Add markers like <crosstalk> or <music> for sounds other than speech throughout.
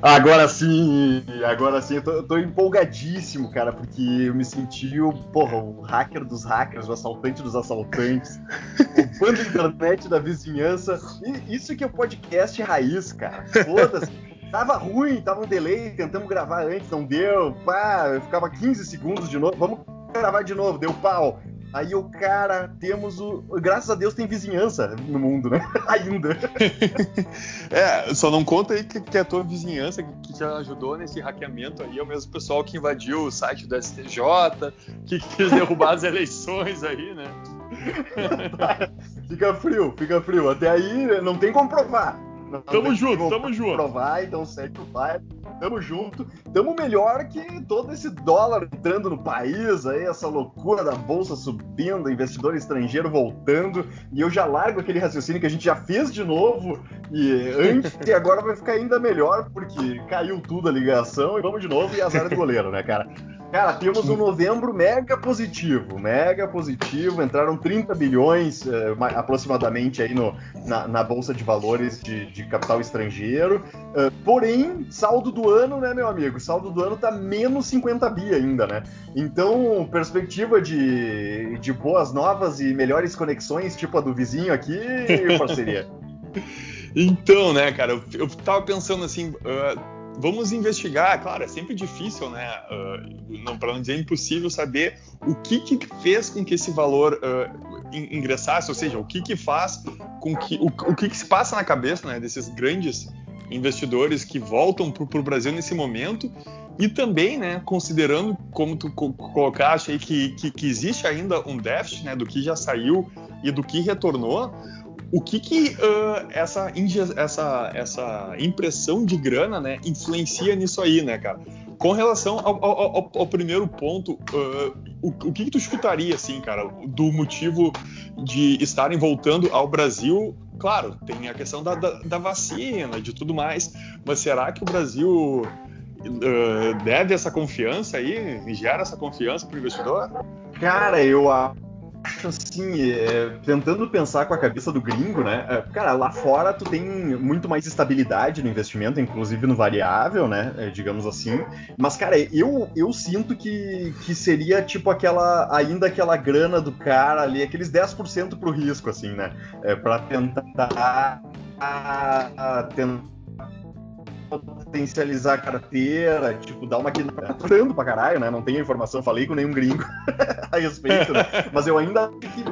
Agora sim, agora sim, eu tô, eu tô, empolgadíssimo, cara, porque eu me senti o, porra, o hacker dos hackers, o assaltante dos assaltantes, o bando internet da vizinhança. E isso que é o podcast raiz, cara. Foda-se. Tava ruim, tava um delay, tentamos gravar antes, não deu, pá, ficava 15 segundos de novo, vamos gravar de novo, deu pau. Aí o cara, temos o. Graças a Deus tem vizinhança no mundo, né? <laughs> Ainda. <laughs> é, só não conta aí que, que a tua vizinhança que te ajudou nesse hackeamento aí é o mesmo pessoal que invadiu o site do STJ, que quis derrubar as <laughs> eleições aí, né? fica frio, fica frio. Até aí não tem como provar. Tamo junto, tamo junto. Provar, então segue o pai. Tamo junto. Tamo melhor que todo esse dólar entrando no país, aí, essa loucura da bolsa subindo, investidor estrangeiro voltando. E eu já largo aquele raciocínio que a gente já fez de novo. E antes <laughs> e agora vai ficar ainda melhor, porque caiu tudo a ligação e vamos de novo e azar do goleiro, né, cara? Cara, temos um novembro mega positivo, mega positivo. Entraram 30 bilhões eh, aproximadamente aí no, na, na, Bolsa de Valores de, de capital estrangeiro. Uh, porém, saldo do ano, né, meu amigo? Saldo do ano tá menos 50 bi ainda, né? Então, perspectiva de, de boas novas e melhores conexões, tipo a do vizinho aqui, parceria. <laughs> então, né, cara, eu, eu tava pensando assim. Uh vamos investigar, claro, é sempre difícil, né? Uh, não para não dizer impossível saber o que, que fez com que esse valor uh, ingressasse, ou seja, o que que faz com que o, o que, que se passa na cabeça, né, desses grandes investidores que voltam para o Brasil nesse momento e também, né, considerando como tu colocaste aí que, que, que existe ainda um déficit, né, do que já saiu e do que retornou, o que que uh, essa, essa, essa impressão de grana, né, influencia nisso aí, né, cara? Com relação ao, ao, ao primeiro ponto, uh, o, o, que que tu escutaria, assim, cara, do motivo de estarem voltando ao Brasil? Claro, tem a questão da, da, da vacina, de tudo mais, mas será que o Brasil uh, deve essa confiança aí, gera essa confiança para o investidor? Cara, eu acho acho assim, é, tentando pensar com a cabeça do gringo, né? É, cara, lá fora tu tem muito mais estabilidade no investimento, inclusive no variável, né? É, digamos assim. Mas, cara, eu, eu sinto que, que seria tipo aquela. ainda aquela grana do cara ali, aqueles 10% pro risco, assim, né? É, pra tentar. A, a, tentar potencializar a carteira, tipo, dar uma quebrando pra caralho, né? Não tenho informação, falei com nenhum gringo <laughs> a respeito, né? <laughs> Mas eu ainda acho que,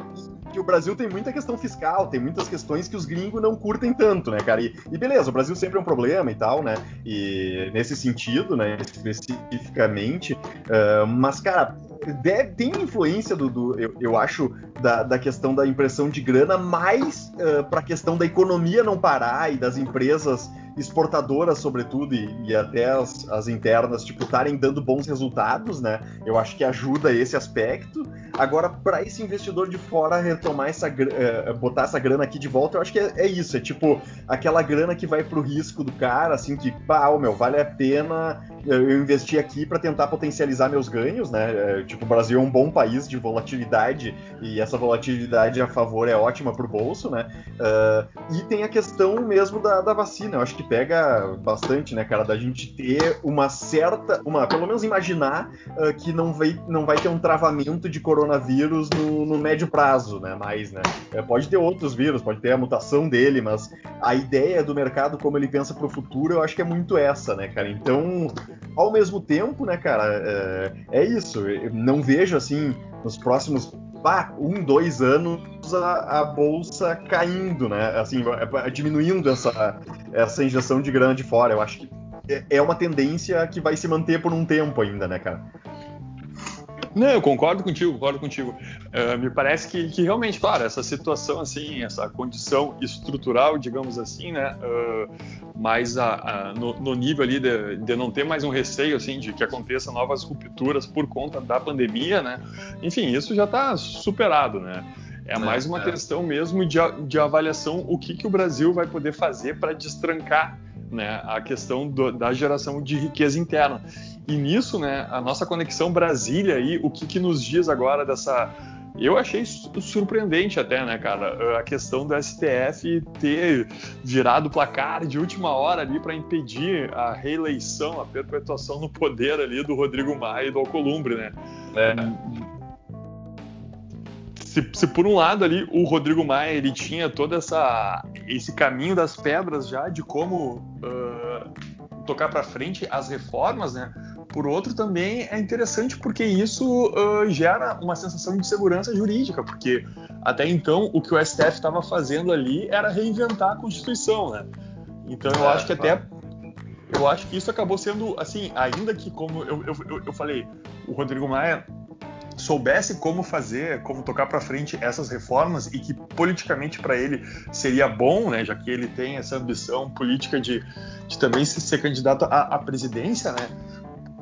que, o Brasil tem muita questão fiscal, tem muitas questões que os gringos não curtem tanto, né, cara? E, e beleza, o Brasil sempre é um problema e tal, né? E nesse sentido, né, especificamente, uh, mas, cara, deve, tem influência do, do eu, eu, acho, da, da, questão da impressão de grana, mais uh, para a questão da economia não parar e das empresas exportadoras, sobretudo, e, e até as, as, internas, tipo, estarem dando bons resultados, né? Eu acho que ajuda esse aspecto. Agora, para esse investidor de fora retomar essa uh, botar essa grana aqui de volta, eu acho que é, é, isso, é tipo aquela grana que vai pro risco do cara, assim, que, pá, meu, vale a pena eu investir aqui para tentar potencializar meus ganhos, né? Tipo, o Brasil é um bom país de volatilidade e essa volatilidade a favor é ótima pro bolso, né? Uh, e tem a questão mesmo da, da vacina. Eu acho que pega bastante, né, cara, da gente ter uma certa, uma, pelo menos imaginar uh, que não vai, não vai ter um travamento de coronavírus no, no médio prazo, né? Mais, né? É, pode ter outros vírus, pode ter a mutação dele, mas a ideia do mercado como ele pensa pro futuro, eu acho que é muito essa, né, cara? Então ao mesmo tempo, né, cara, é, é isso. Eu não vejo assim nos próximos bah, um, dois anos a, a, bolsa caindo, né? Assim, é, diminuindo essa, essa injeção de grana de fora. Eu acho que é, é uma tendência que vai se manter por um tempo ainda, né, cara? Não, eu concordo contigo, concordo contigo. Uh, me parece que, que, realmente, claro, essa situação, assim, essa condição estrutural, digamos assim, né, uh, mais a, a, no, no, nível ali de, de, não ter mais um receio, assim, de que aconteça novas rupturas por conta da pandemia, né, enfim, isso já está superado, né. É, é mais uma é. questão mesmo de, de avaliação o que, que o Brasil vai poder fazer para destrancar né, a questão do, da geração de riqueza interna. E nisso, né, a nossa conexão Brasília aí, o que, que nos diz agora dessa Eu achei surpreendente até, né, cara, a questão do STF ter virado o placar de última hora ali para impedir a reeleição, a perpetuação no poder ali do Rodrigo Maia e do Alcolumbre, né? É. Se, se, por um lado ali o Rodrigo Maia ele tinha todo essa, esse caminho das pedras já de como uh, tocar para frente as reformas, né? Por outro, também é interessante porque isso uh, gera uma sensação de segurança jurídica, porque até então o que o STF estava fazendo ali era reinventar a Constituição, né? Então eu é, acho que até eu acho que isso acabou sendo assim, ainda que como eu, eu, eu falei, o Rodrigo Maia soubesse como fazer, como tocar para frente essas reformas e que politicamente para ele seria bom, né, já que ele tem essa ambição política de, de também ser candidato à, à presidência, né?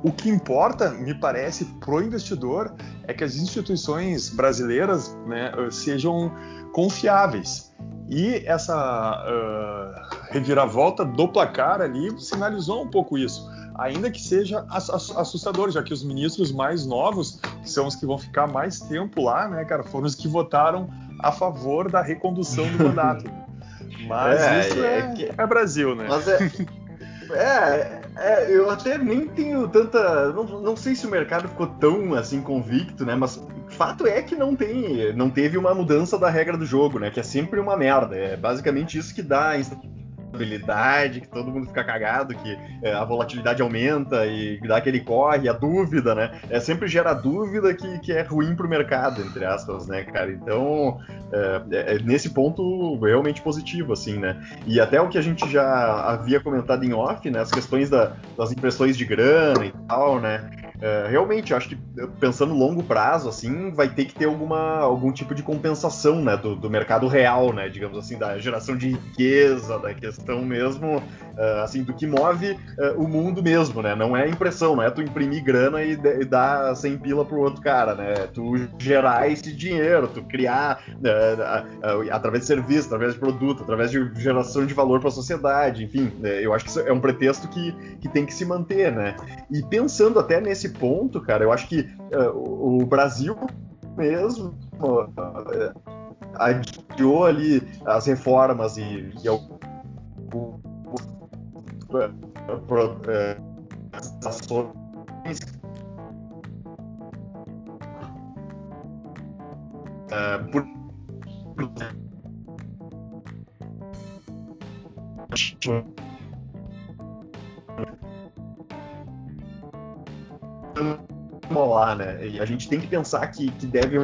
O que importa, me parece, pro investidor é que as instituições brasileiras né, sejam confiáveis. E essa uh, reviravolta do placar ali sinalizou um pouco isso, ainda que seja assustador, já que os ministros mais novos, que são os que vão ficar mais tempo lá, né, cara, foram os que votaram a favor da recondução do mandato. <laughs> Mas é, isso é, é, é, Brasil, né? Mas é, <laughs> é, é, eu até nem tenho tanta. Não, não sei se o mercado ficou tão assim convicto, né? Mas fato é que não tem, não teve uma mudança da regra do jogo, né? Que é sempre uma merda. É basicamente isso que dá instabilidade, que todo mundo fica cagado, que é, a volatilidade aumenta e dá aquele corre, a dúvida, né? É sempre gera dúvida que, que é ruim para o mercado, entre aspas, né, cara? Então, é, é, é, nesse ponto realmente positivo, assim, né? E até o que a gente já havia comentado em off, né? As questões da, das impressões de grana e tal, né? É, realmente, acho que pensando longo prazo, assim, vai ter que ter alguma, algum tipo de compensação, né, do, do mercado real, né, digamos assim, da geração de riqueza, da questão mesmo, uh, assim, do que move uh, o mundo mesmo, né, não é impressão, não é tu imprimir grana e, e dar 100 pila pro outro cara, né, é tu gerar esse dinheiro, tu criar uh, através de serviço, através de produto, através de geração de valor para a sociedade, enfim, né, eu acho que isso é um pretexto que, que tem que se manter, né, e pensando até nesse ponto, cara, eu acho que o Brasil mesmo adiou ali as reformas e, e ações uh, por molar, né? E a gente tem que pensar que, que deve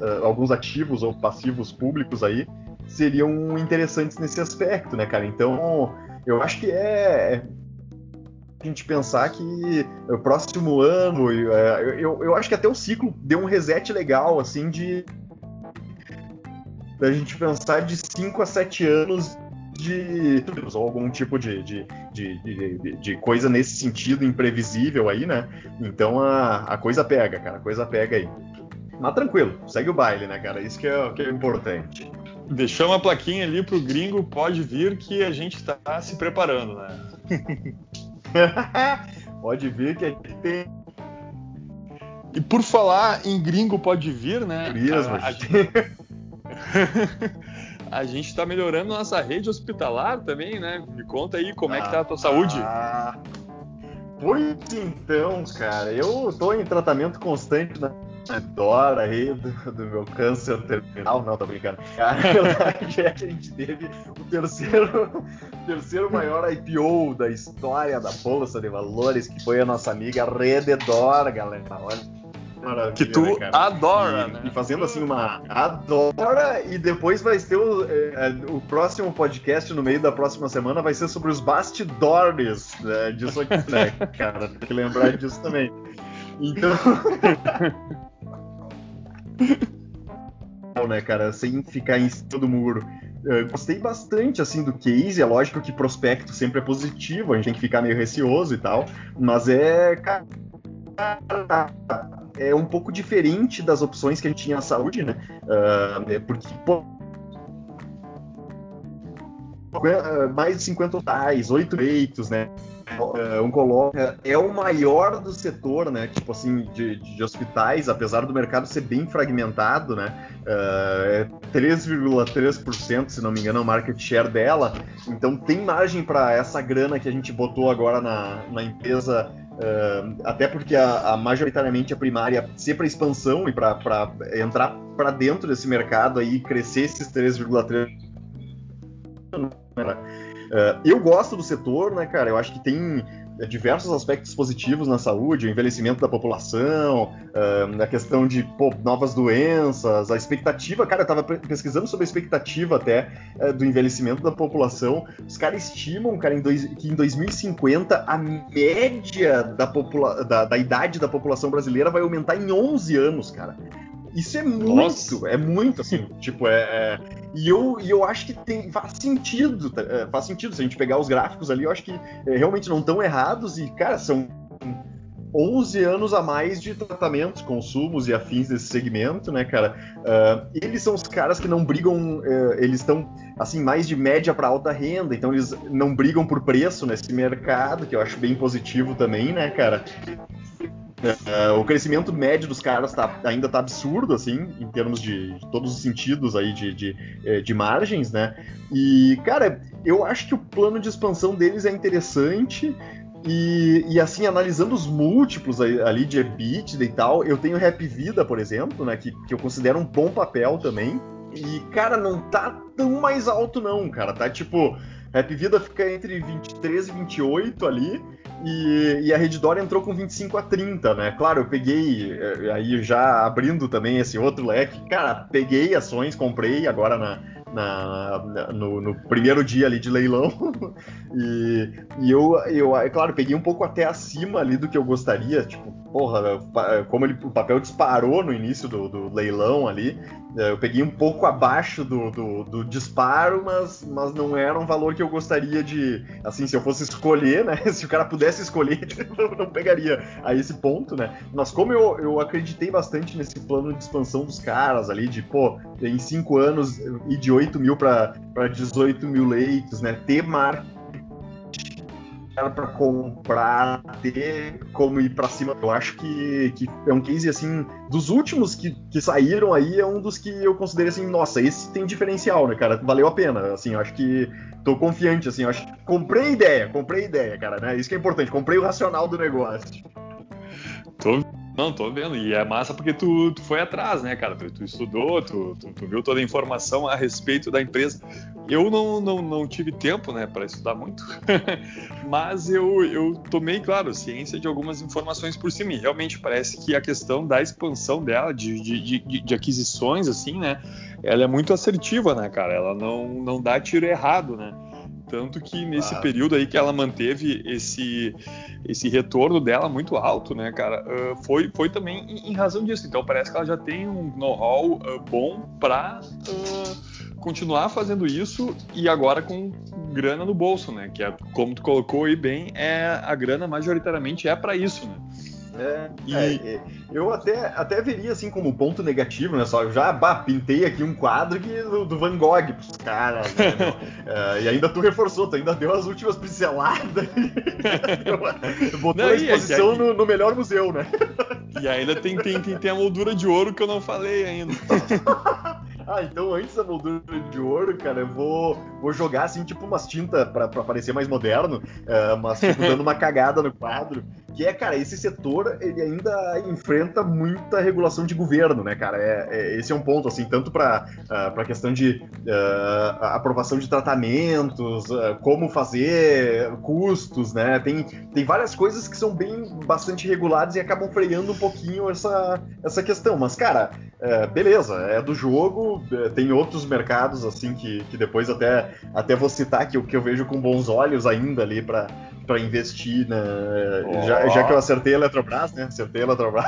uh, alguns ativos ou passivos públicos aí seriam interessantes nesse aspecto, né, cara? Então, eu acho que é a gente pensar que o próximo ano, é, eu, eu acho que até o ciclo deu um reset legal, assim, de da gente pensar de 5 a 7 anos de ou algum tipo de, de, de, de, de coisa nesse sentido imprevisível aí, né? Então a, a coisa pega, cara, a coisa pega aí. Mas tranquilo, segue o baile, né, cara? Isso que é, que é importante. Deixamos a plaquinha ali pro gringo, pode vir que a gente tá se preparando, né? <laughs> pode vir que a gente tem. E por falar em gringo pode vir, né? Turismo. A, a... <laughs> a gente está melhorando nossa rede hospitalar também, né? Me conta aí como ah, é que tá a tua saúde. Ah, pois então, cara, eu tô em tratamento constante na Dora aí do, do, meu câncer terminal, não, tô brincando. A verdade que a gente teve o terceiro, terceiro maior IPO da história da Bolsa de Valores, que foi a nossa amiga Rededor, galera. Olha Maravilha, que tu né, adora, e, né? E fazendo assim uma adora e depois vai ter o, é, o próximo podcast no meio da próxima semana vai ser sobre os bastidores né, disso aqui, né, <laughs> cara? Tem que lembrar disso também. Então. <laughs> né, cara, sem ficar em cima do muro. Eu gostei bastante assim do case, é lógico que prospecto sempre é positivo, a gente tem que ficar meio receoso e tal, mas é, cara, é um pouco diferente das opções que a gente tinha na saúde, né? Uh, porque, pô, mais de 50 hospitais, 8 leitos, né? Uh, Oncologia é o maior do setor, né? Tipo assim, de, de hospitais, apesar do mercado ser bem fragmentado, né? É 3,3%, se não me engano, é o market share dela. Então tem margem para essa grana que a gente botou agora na, na empresa Uh, até porque a, a, majoritariamente a primária ser para expansão e para entrar para dentro desse mercado aí crescer esses 3,3 Uh, eu gosto do setor, né, cara? Eu acho que tem é, diversos aspectos positivos na saúde, o envelhecimento da população, uh, a questão de pô, novas doenças, a expectativa, cara, eu tava pesquisando sobre a expectativa até do envelhecimento da população. Os caras estimam, cara, em dois, que em 2050 a média da, da, da idade da população brasileira vai aumentar em 11 anos, cara. Isso é muito, Nossa. é muito, assim, tipo, é, é, E, eu, e eu acho que tem, faz sentido, tá, é, faz sentido, se a gente pegar os gráficos ali, eu acho que é, realmente não estão errados e, cara, são 11 anos a mais de tratamentos, consumos e afins desse segmento, né, cara? Uh, eles são os caras que não brigam, uh, eles estão, assim, mais de média para alta renda, então eles não brigam por preço nesse mercado, que eu acho bem positivo também, né, cara? Uh, o crescimento médio dos caras tá, ainda tá absurdo, assim, em termos de, de todos os sentidos aí de, de, eh, de, margens, né? E, cara, eu acho que o plano de expansão deles é interessante. E, e assim, analisando os múltiplos ali de EBITDA e tal, eu tenho Rap Vida, por exemplo, né? Que, que eu considero um bom papel também. E, cara, não tá tão mais alto, não, cara. Tá tipo. Rap Vida fica entre 23 e 28 ali. E, e, a Redditor entrou com 25 a 30, né? Claro, eu peguei, eh, aí já abrindo também esse outro leque, cara, peguei ações, comprei agora na, na, na no, no, primeiro dia ali de leilão. <laughs> e, e eu, eu, é claro, peguei um pouco até acima ali do que eu gostaria, tipo, porra, como ele, o papel disparou no início do, do leilão ali, é, eu peguei um pouco abaixo do, do, do, disparo, mas, mas não era um valor que eu gostaria de. Assim, se eu fosse escolher, né? <laughs> Se o cara pudesse escolher, <laughs> eu não pegaria a esse ponto, né? Mas como eu, eu acreditei bastante nesse plano de expansão dos caras ali, de, pô, em cinco anos ir de 8 mil para 18 mil leitos, né? Ter marca para comprar, ter como ir para cima. Eu acho que, que é um case assim, dos últimos que, que saíram aí, é um dos que eu considero assim, nossa, esse tem diferencial, né, cara? Valeu a pena. Assim, eu acho que tô confiante, assim, eu acho que comprei ideia, comprei ideia, cara, né? Isso que é importante, comprei o racional do negócio. Tô não, tô vendo. E é massa porque tu, tu foi atrás, né, cara? Tu, tu estudou, tu, tu, tu, viu toda a informação a respeito da empresa. Eu não, não, não tive tempo, né, para estudar muito, <laughs> mas eu, eu tomei, claro, ciência de algumas informações por cima. E realmente parece que a questão da expansão dela, de, de, de, de aquisições, assim, né, ela é muito assertiva, né, cara? Ela não, não dá tiro errado, né? Tanto que nesse ah. período aí que ela manteve esse, esse retorno dela muito alto, né, cara, uh, foi, foi também em, em, razão disso. Então parece que ela já tem um know-how uh, bom para uh, continuar fazendo isso e agora com grana no bolso, né? Que é, como tu colocou aí bem, é a grana majoritariamente é para isso, né? É, e... é, é, eu até, até veria assim como ponto negativo, né? Só eu já bah, pintei aqui um quadro que, do, do Van Gogh pros caras. Né, <laughs> é, e ainda tu reforçou, tu ainda deu as últimas pinceladas. <laughs> Botou não, a exposição no, no, melhor museu, né? E ainda tem, tem, tem, tem a moldura de ouro que eu não falei ainda. <laughs> ah, então antes da moldura de ouro, cara, eu vou, vou jogar assim, tipo umas tintas pra, pra parecer mais moderno, uh, mas tipo, dando uma cagada no quadro. Que é, cara, esse setor, ele ainda enfrenta muita regulação de governo, né, cara? É, é esse é um ponto, assim, tanto pra, uh, pra questão de uh, aprovação de tratamentos, uh, como fazer, custos, né? Tem, tem várias coisas que são bem, bastante reguladas e acabam freando um pouquinho essa, essa questão. Mas, cara, beleza, é do jogo, é, tem outros mercados assim que, que depois até, até vou citar que, eu, que eu vejo com bons olhos ainda ali para investir, né? Oh. Já, já que eu acertei a Eletrobras, né? Acertei a Eletrobras.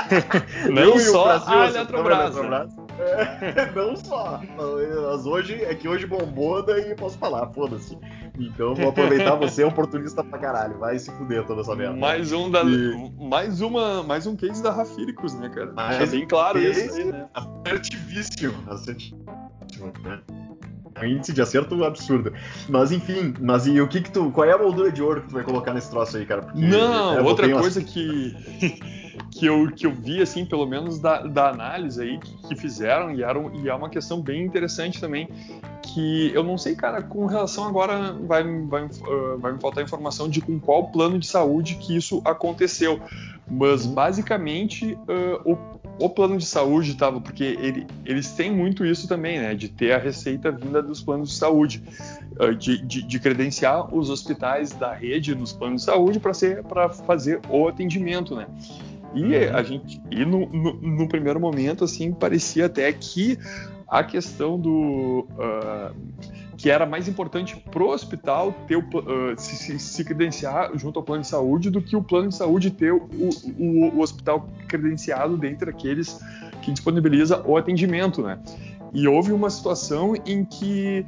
<laughs> Não só a Eletrobras. Né? Eletrobras. Né? É, <laughs> não só. Mas hoje, é que hoje bombou, daí posso falar, foda-se. Então vou aproveitar <laughs> você, é oportunista pra caralho. Vai se fuder toda essa merda. Mais um da. E... Mais uma. Mais um case da Rafíricos, né, cara? Mais é bem claro isso aí, né? Assertivíssimo. Assertivíssimo, né? um índice de acerto absurdo. Mas enfim, mas e o que que tu, qual é a moldura de ouro que tu vai colocar nesse troço aí, cara? Porque Não, é, outra coisa que <laughs> que eu, que eu vi, assim, pelo menos da, da análise aí que, que fizeram, e, era, e é uma questão bem interessante também, que eu não sei, cara, com relação agora, vai, vai, uh, vai me faltar informação de com qual plano de saúde que isso aconteceu, mas uhum. basicamente uh, o, o plano de saúde estava, porque ele, eles têm muito isso também, né, de ter a receita vinda dos planos de saúde, uh, de, de, de, credenciar os hospitais da rede nos planos de saúde para fazer o atendimento, né. E uhum. a gente, e no, no, no, primeiro momento, assim, parecia até que a questão do uh, que era mais importante pro hospital ter o, uh, se, se, credenciar junto ao plano de saúde do que o plano de saúde ter o, o, o hospital credenciado dentre aqueles que disponibiliza o atendimento, né? E houve uma situação em que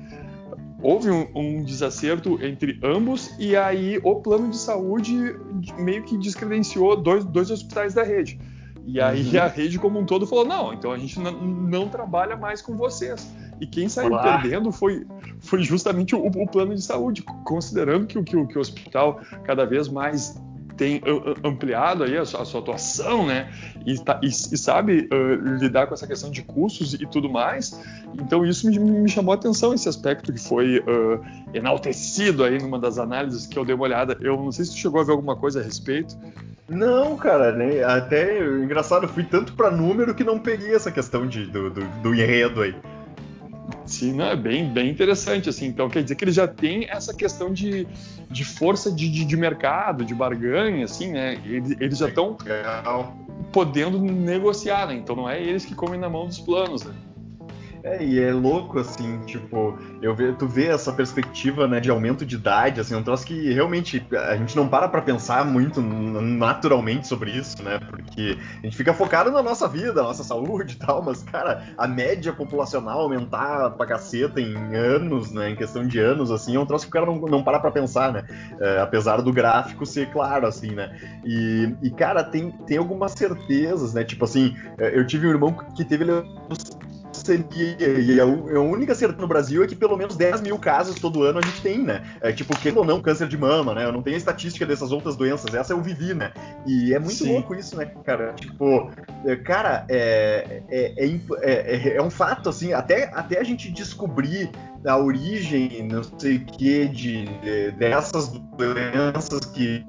houve um, um, desacerto entre ambos e aí o plano de saúde meio que descredenciou dois, dois hospitais da rede. E aí uhum. a rede como um todo falou: não, então a gente não trabalha mais com vocês. E quem saiu Olá. perdendo foi, foi justamente o, o, plano de saúde, considerando que, que, que o hospital cada vez mais tem ampliado aí a sua, a sua atuação, né? E, tá, e, e sabe uh, lidar com essa questão de custos e tudo mais. Então isso me, me chamou a atenção esse aspecto que foi uh, enaltecido aí numa das análises que eu dei uma olhada. Eu não sei se tu chegou a ver alguma coisa a respeito. Não, cara, né? até engraçado, eu fui tanto para número que não peguei essa questão de, do, do, do enredo aí. Sim, não, é bem, bem interessante, assim. Então, quer dizer que eles já têm essa questão de, de força de, de, de mercado, de barganha, assim, né? Eles, eles já estão podendo negociar, né? Então não é eles que comem na mão dos planos, né? É, e é louco, assim, tipo, eu ve, tu vê essa perspectiva, né, de aumento de idade, assim, um troço que realmente a gente não para pra pensar muito naturalmente sobre isso, né, porque a gente fica focado na nossa vida, na nossa saúde e tal, mas, cara, a média populacional aumentar pra caceta em anos, né, em questão de anos, assim, é um troço que o cara não, não para pra pensar, né, é, apesar do gráfico ser claro, assim, né, e, e, cara, tem, tem algumas certezas, né, tipo assim, é, eu tive um irmão que teve seria. E a, a única certeza no Brasil é que pelo menos 10 mil casos todo ano a gente tem, né? É, tipo, que ou não, câncer de mama, né? Eu não tenho a estatística dessas outras doenças, essa eu vivi, né? E é muito Sim. louco isso, né, cara? Tipo, é, cara, é, é, é, é, é um fato, assim, até, até a gente descobrir a origem, não sei o que, de, dessas doenças que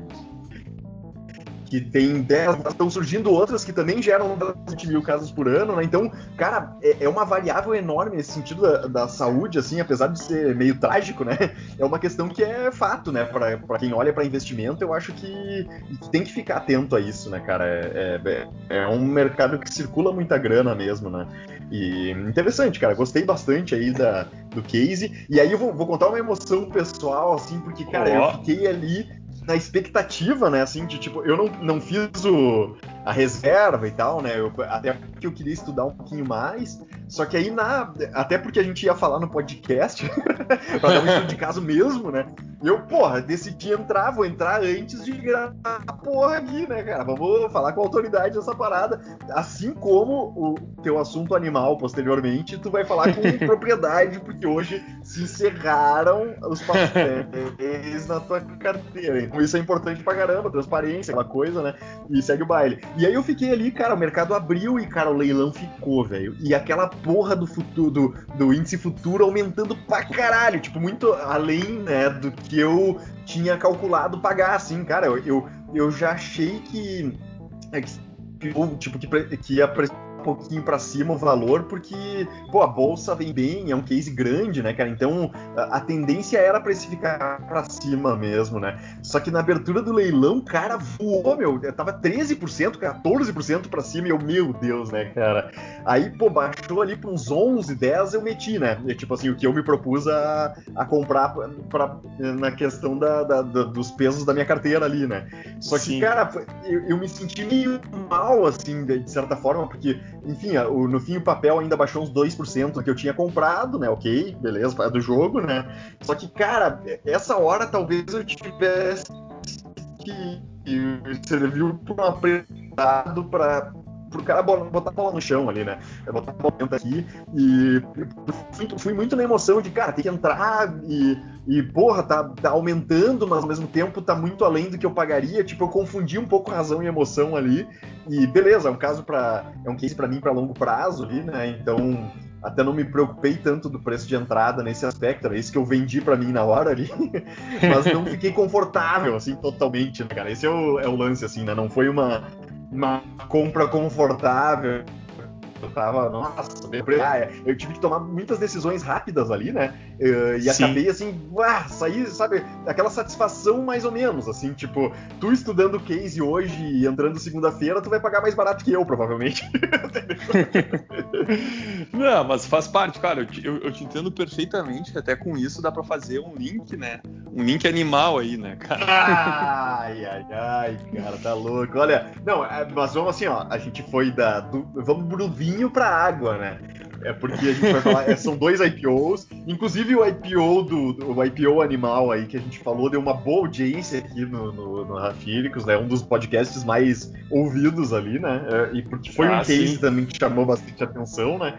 que tem 10, estão surgindo outras que também geram 20 mil casos por ano, né? Então, cara, é, é uma variável enorme nesse sentido da, da, saúde, assim, apesar de ser meio trágico, né? <laughs> É uma questão que é fato, né? Para quem olha para investimento, eu acho que, tem que ficar atento a isso, né, cara? É, é, é, um mercado que circula muita grana mesmo, né? E interessante, cara. Gostei bastante aí da, do case. E aí eu vou, vou contar uma emoção pessoal, assim, porque, cara, oh. eu fiquei ali na expectativa, né, assim, de tipo, eu não, não fiz o, a reserva e tal, né, eu, até porque eu queria estudar um pouquinho mais, só que aí na, até porque a gente ia falar no podcast, <laughs> pra dar um estudo de caso mesmo, né, eu, porra, decidi entrar, vou entrar antes de gravar a porra aqui, né, cara, vamos falar com a autoridade dessa parada, assim como o teu assunto animal posteriormente, tu vai falar com <laughs> propriedade, porque hoje se encerraram os papéis na tua carteira, então isso é importante pra caramba, transparência, aquela coisa, né? E segue o baile. E aí eu fiquei ali, cara, o mercado abriu e, cara, o leilão ficou, velho. E aquela porra do futuro, do, do índice futuro aumentando pra caralho, tipo, muito além, né, do que eu tinha calculado pagar, assim, cara. Eu, eu, eu já achei que. É, tipo, que, que ia pouquinho para cima o valor, porque, pô, a bolsa vem bem, é um case grande, né, cara? Então a, a tendência era precificar para cima mesmo, né? Só que na abertura do leilão, cara, voou, meu, tava 13%, 14% para cima, e eu, meu Deus, né, cara? Aí, pô, baixou ali para uns 11, 10, eu meti, né? E, tipo assim, o que eu me propus a, a comprar pra, pra na questão da, da, da, dos pesos da minha carteira ali, né? Só que, Sim. cara, eu, eu me senti meio mal, assim, de certa forma, porque enfim, no fim o papel ainda baixou uns 2% do que eu tinha comprado, né? Ok, beleza, é do jogo, né? Só que, cara, essa hora talvez eu tivesse que serviu para um aprendizado para pro cara botar a bola no chão ali, né? É botar a bola aqui e fui, fui, muito na emoção de, cara, tem que entrar e, e porra, tá, tá aumentando, mas ao mesmo tempo tá muito além do que eu pagaria. Tipo, eu confundi um pouco razão e emoção ali. E beleza, é um caso para é um case para mim para longo prazo ali, né? Então até não me preocupei tanto do preço de entrada nesse aspecto, era isso que eu vendi para mim na hora ali, <laughs> mas não fiquei confortável, assim, totalmente, né, cara? Esse é o, é o lance, assim, né? Não foi uma, uma compra confortável, eu tava, nossa, ah, eu tive que tomar muitas decisões rápidas ali, né? Eh, e Sim. acabei assim, uah, saí, sabe, aquela satisfação mais ou menos, assim, tipo, tu estudando case hoje e entrando segunda-feira, tu vai pagar mais barato que eu, provavelmente. <laughs> Não, mas faz parte, cara, eu te, eu, eu te entendo perfeitamente, até com isso dá para fazer um link, né? Um link animal aí, né, cara? Ai, ai, ai, cara, tá louco. Olha, não, é, mas vamos assim, ó, a gente foi da, do, vamos pro vinho vinho para água, né? É porque a gente vai falar, é, são dois IPOs, inclusive o IPO do, do, o IPO animal aí que a gente falou deu uma boa audiência aqui no, no, no Rafíricos, né? Um dos podcasts mais ouvidos ali, né? É, e porque foi ah, um case sim. também que chamou bastante atenção, né?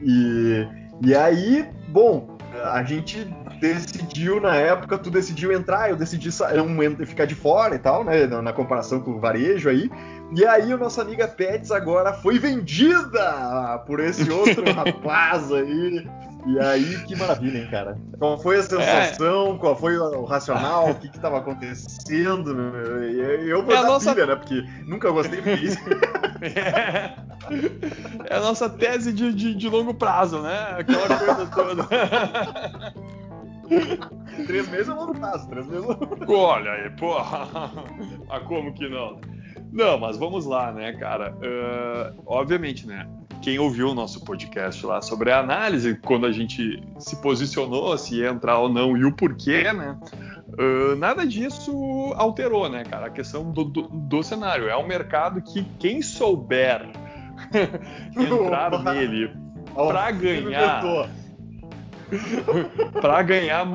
E, e aí, bom, a gente decidiu na época, tu decidiu entrar, eu decidi um, ficar de fora e tal, né? Na comparação com o varejo aí. E aí, a nossa amiga Pets agora foi vendida por esse outro <laughs> rapaz aí. E aí, que maravilha, hein, cara? Qual foi a sensação? É. Qual foi o racional? O que que tava acontecendo? Eu vou é dar nossa... pilha, né? Porque nunca gostei disso. É. <laughs> é a nossa tese de, de, de longo prazo, né? Aquela coisa toda. três meses é longo prazo, três meses é Olha aí, porra. <laughs> Ah, como que não? Não, mas vamos lá, né, cara? Uh, obviamente, né? Quem ouviu o nosso podcast lá sobre a análise, quando a gente se posicionou, se ia entrar ou não e o porquê, né? Uh, nada disso alterou, né, cara? A questão do, do, do cenário. É um mercado que quem souber <laughs> entrar nele para ganhar <laughs> para ganhar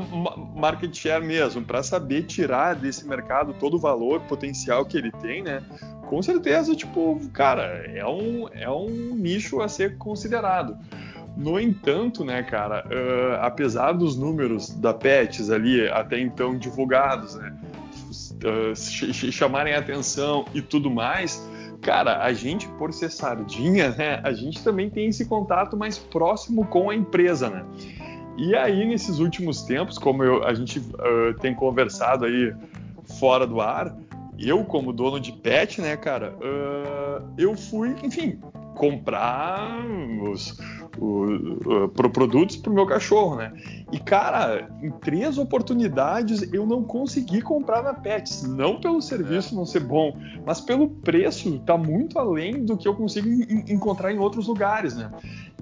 market share mesmo, para saber tirar desse mercado todo o valor potencial que ele tem, né? Com certeza, tipo, cara, é um, é um nicho a ser considerado. No entanto, né, cara, uh, apesar dos números da Pets ali até então divulgados, né, uh, chamarem atenção e tudo mais, cara, a gente, por ser sardinha, né, a gente também tem esse contato mais próximo com a empresa, né? E aí, nesses últimos tempos, como eu, a gente uh, tem conversado aí fora do ar, eu, como dono de pet, né, cara, uh, eu fui, enfim, comprar os, uh, produtos pro meu cachorro, né? E, cara, em três oportunidades eu não consegui comprar na Pets. Não pelo serviço é. não ser bom, mas pelo preço tá muito além do que eu consigo encontrar em outros lugares, né?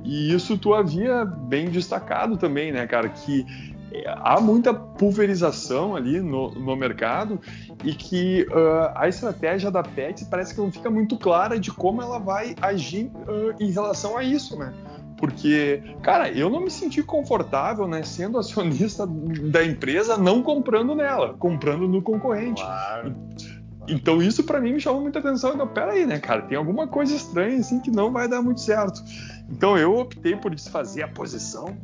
E isso tu havia bem destacado também, né, cara? Que é, há muita pulverização ali no, no mercado e que uh, a estratégia da Pets parece que não fica muito clara de como ela vai agir uh, em relação a isso, né? Porque, cara, eu não me senti confortável, né, sendo acionista da empresa, não comprando nela, comprando no concorrente. Claro. Então isso para mim me chamou muita atenção. Então, peraí, né, cara, tem alguma coisa estranha assim que não vai dar muito certo. Então eu optei por desfazer a posição,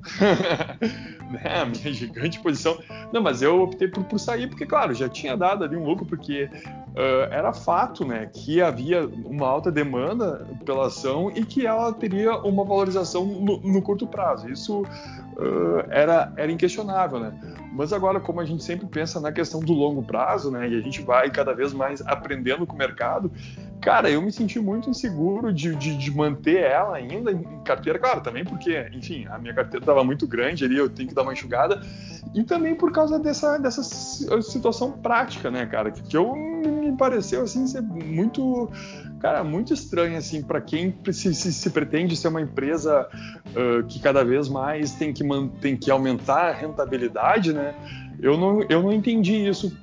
<laughs> né, a minha gigante posição. Não, mas eu optei por, por sair porque, claro, já tinha dado ali um lucro porque uh, era fato, né, que havia uma alta demanda pela ação e que ela teria uma valorização no, no curto prazo. Isso uh, era, era inquestionável, né? Mas agora, como a gente sempre pensa na questão do longo prazo, né, e a gente vai cada vez mais aprendendo com o mercado, cara, eu me senti muito inseguro de, de, de manter ela ainda em carteira, claro, também porque, enfim, a minha carteira estava muito grande ali, eu tenho que dar uma enxugada, e também por causa dessa, dessa situação prática, né, cara, que, que eu me pareceu assim ser muito, cara, muito estranho assim para quem se, se, se, pretende ser uma empresa uh, que cada vez mais tem que tem que aumentar a rentabilidade, né? Eu não, eu não entendi isso.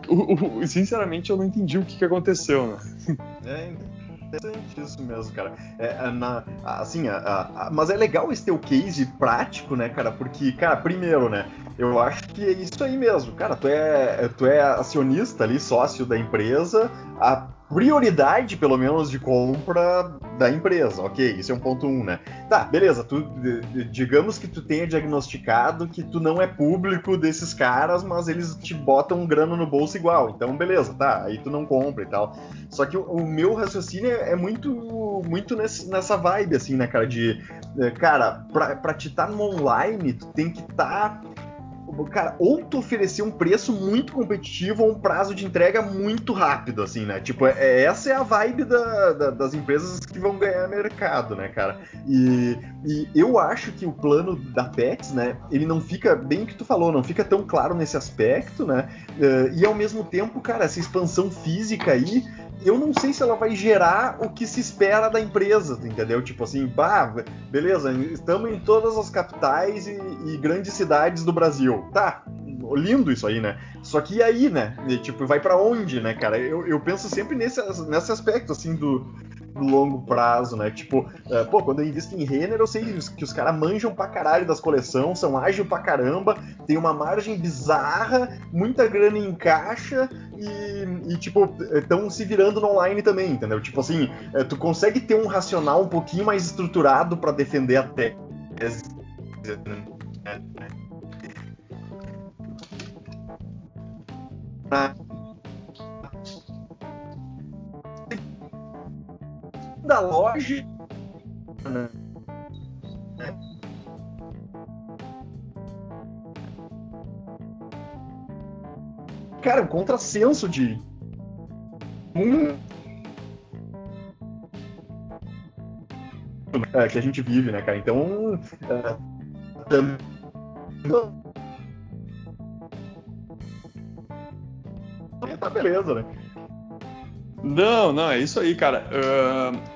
Sinceramente, eu não entendi o que, que aconteceu. Né? <laughs> É interessante isso mesmo, cara. É, é na, assim, a, a, mas é legal esse teu case prático, né, cara? Porque, cara, primeiro, né? Eu acho que é isso aí mesmo, cara. Tu é, tu é acionista ali, sócio da empresa. A, prioridade, pelo menos, de compra da empresa. Ok, isso é um ponto um, né? Tá, beleza, tu, digamos que tu tenha diagnosticado que tu não é público desses caras, mas eles te botam um grano no bolso igual. Então, beleza, tá, aí tu não compra e tal. Só que o, o meu raciocínio é, é muito, muito nesse, nessa vibe, assim, né, cara? De, eh, cara, pra, pra te estar no online, tu tem que estar. Tá cara, ou tu oferecer um preço muito competitivo ou um prazo de entrega muito rápido, assim, né? Tipo, é, essa é a vibe da, da, das empresas que vão ganhar mercado, né, cara? E, e eu acho que o plano da Pets, né, ele não fica, bem o que tu falou, não fica tão claro nesse aspecto, né? Uh, e ao mesmo tempo, cara, essa expansão física aí eu não sei se ela vai gerar o que se espera da empresa, entendeu? Tipo assim, bah, beleza, estamos em todas as capitais e, e grandes cidades do Brasil. Tá, lindo isso aí, né? Só que e aí, né? E, tipo, vai para onde, né, cara? Eu, eu penso sempre nesse, nesse aspecto, assim, do, longo prazo, né? Tipo, uh, pô, quando eu invisto em Renner, eu sei que os caras manjam pra caralho das coleções, são ágil pra caramba, tem uma margem bizarra, muita grana em caixa e, e tipo, estão se virando no online também, entendeu? Tipo assim, uh, tu consegue ter um racional um pouquinho mais estruturado para defender a tese. Ah da loja. Cara, um contrassenso de. Um... É, que a gente vive, né, cara? Então. É, tá beleza, né? Não, não, é isso aí, cara.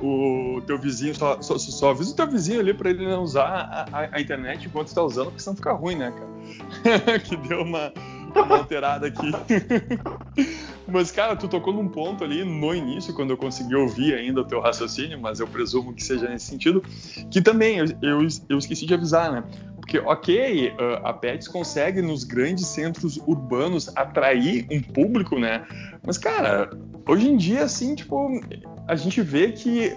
Uh, o teu vizinho, só, só, só avisa o teu vizinho ali pra ele não usar a, a internet enquanto está usando, porque senão fica ruim, né, cara? <laughs> que deu uma, uma alterada aqui. <laughs> mas, cara, tu tocou num ponto ali no início, quando eu consegui ouvir ainda o teu raciocínio, mas eu presumo que seja nesse sentido, que também eu, eu, eu esqueci de avisar, né? Porque, ok, a Pets consegue nos grandes centros urbanos atrair um público, né? Mas, cara, hoje em dia, assim, tipo, a gente vê que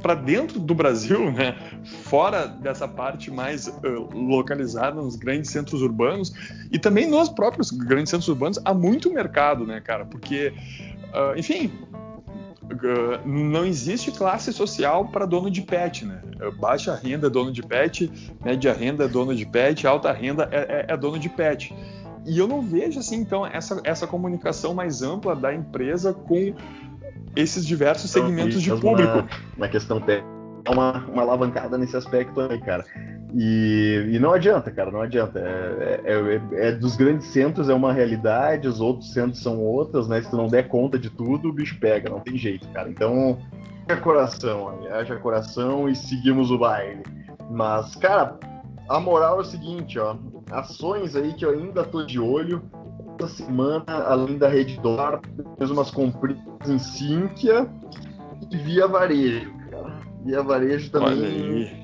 para dentro do Brasil, <laughs> né, fora dessa parte mais uh, localizada nos grandes centros urbanos e também nos próprios grandes centros urbanos, há muito mercado, né, cara? Porque, uh, enfim, não existe classe social para dono de pet, né? Baixa renda é dono de pet, média renda é dono de pet, alta renda é, é, é dono de pet. E eu não vejo assim, então, essa, essa comunicação mais ampla da empresa com esses diversos então, segmentos de público. Na, na questão técnica é uma, uma alavancada nesse aspecto aí, cara. E, e não adianta, cara, não adianta. É, é, é, é, dos grandes centros é uma realidade, os outros centros são outras, né? Se tu não der conta de tudo, o bicho pega, não tem jeito, cara. Então, haja coração, haja coração e seguimos o baile. Mas, cara, a moral é o seguinte, ó. Ações aí que eu ainda tô de olho. Essa semana, além da Reddor, fez umas compras em Sinqia e via varejo e a varejo também